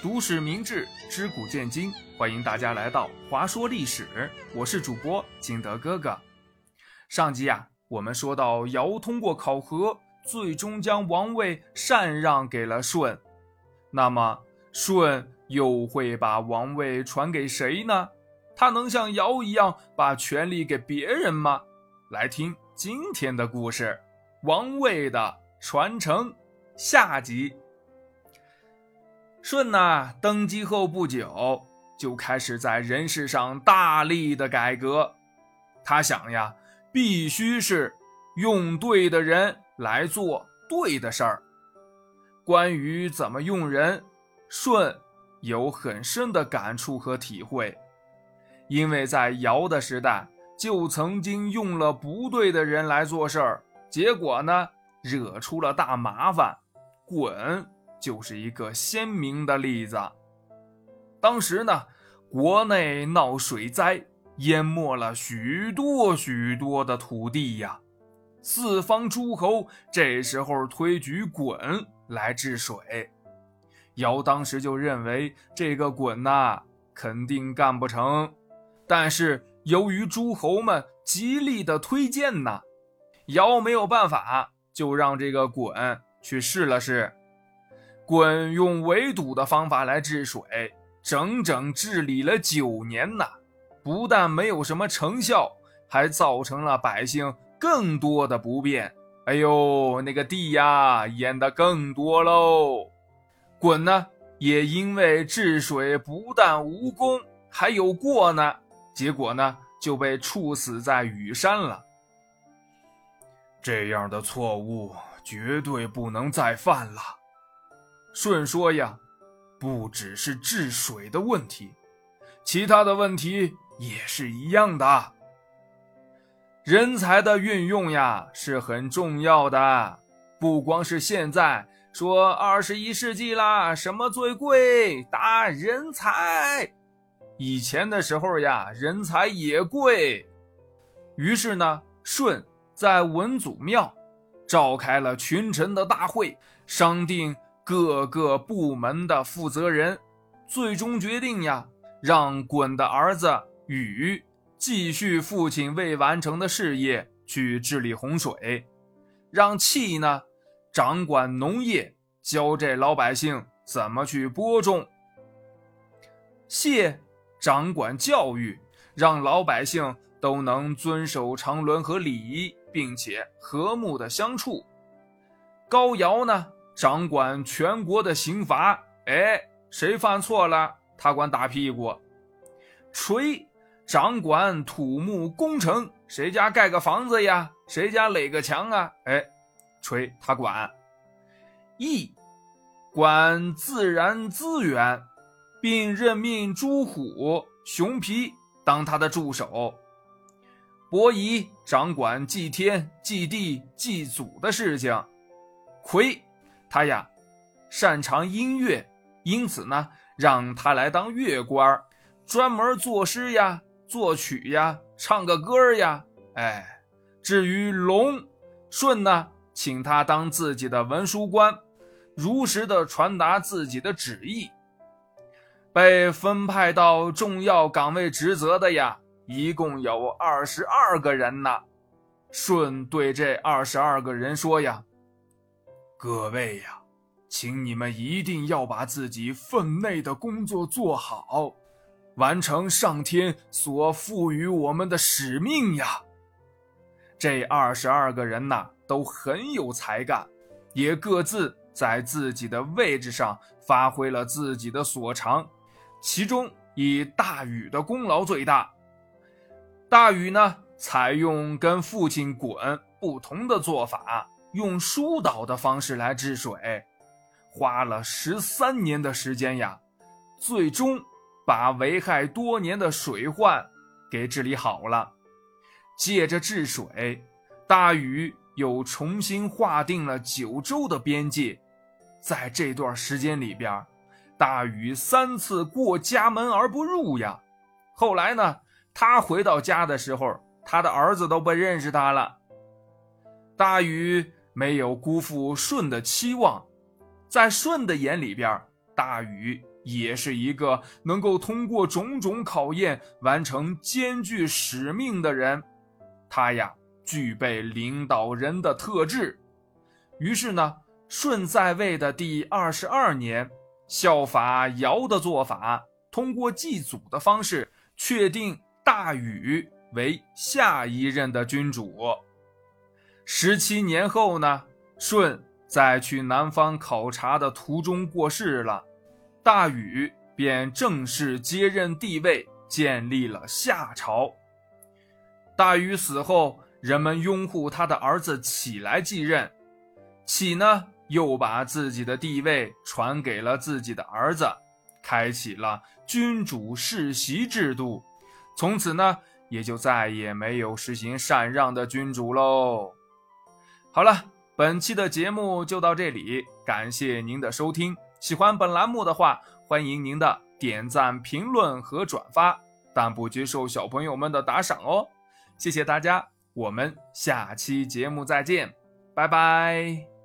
读史明智，知古见今，欢迎大家来到华说历史。我是主播金德哥哥。上集啊，我们说到尧通过考核，最终将王位禅让给了舜。那么舜又会把王位传给谁呢？他能像尧一样把权力给别人吗？来听今天的故事：王位的传承。下集。舜呐，登基后不久，就开始在人事上大力的改革。他想呀，必须是用对的人来做对的事儿。关于怎么用人，舜有很深的感触和体会，因为在尧的时代，就曾经用了不对的人来做事儿，结果呢，惹出了大麻烦，滚。就是一个鲜明的例子。当时呢，国内闹水灾，淹没了许多许多的土地呀。四方诸侯这时候推举鲧来治水，尧当时就认为这个鲧呐肯定干不成，但是由于诸侯们极力的推荐呐，尧没有办法，就让这个鲧去试了试。鲧用围堵的方法来治水，整整治理了九年呐，不但没有什么成效，还造成了百姓更多的不便。哎呦，那个地呀，淹得更多喽。鲧呢，也因为治水不但无功，还有过呢，结果呢，就被处死在羽山了。这样的错误绝对不能再犯了。舜说呀，不只是治水的问题，其他的问题也是一样的。人才的运用呀是很重要的，不光是现在说二十一世纪啦，什么最贵？答人才。以前的时候呀，人才也贵。于是呢，舜在文祖庙召开了群臣的大会，商定。各个部门的负责人最终决定呀，让鲧的儿子禹继续父亲未完成的事业，去治理洪水；让契呢掌管农业，教这老百姓怎么去播种；谢掌管教育，让老百姓都能遵守常伦和礼仪，并且和睦的相处；高尧呢？掌管全国的刑罚，哎，谁犯错了，他管打屁股。锤掌管土木工程，谁家盖个房子呀，谁家垒个墙啊，哎，锤他管。义管自然资源，并任命朱虎、熊皮当他的助手。伯夷掌管祭天、祭地、祭祖的事情。魁。他呀，擅长音乐，因此呢，让他来当乐官专门作诗呀、作曲呀、唱个歌呀。哎，至于龙舜呢，请他当自己的文书官，如实的传达自己的旨意。被分派到重要岗位职责的呀，一共有二十二个人呢。舜对这二十二个人说呀。各位呀，请你们一定要把自己分内的工作做好，完成上天所赋予我们的使命呀。这二十二个人呐，都很有才干，也各自在自己的位置上发挥了自己的所长。其中以大禹的功劳最大。大禹呢，采用跟父亲鲧不同的做法。用疏导的方式来治水，花了十三年的时间呀，最终把危害多年的水患给治理好了。借着治水，大禹又重新划定了九州的边界。在这段时间里边，大禹三次过家门而不入呀。后来呢，他回到家的时候，他的儿子都不认识他了。大禹。没有辜负舜的期望，在舜的眼里边，大禹也是一个能够通过种种考验完成艰巨使命的人。他呀，具备领导人的特质。于是呢，舜在位的第二十二年，效法尧的做法，通过祭祖的方式，确定大禹为下一任的君主。十七年后呢，舜在去南方考察的途中过世了。大禹便正式接任帝位，建立了夏朝。大禹死后，人们拥护他的儿子启来继任，启呢又把自己的地位传给了自己的儿子，开启了君主世袭制度。从此呢，也就再也没有实行禅让的君主喽。好了，本期的节目就到这里，感谢您的收听。喜欢本栏目的话，欢迎您的点赞、评论和转发，但不接受小朋友们的打赏哦。谢谢大家，我们下期节目再见，拜拜。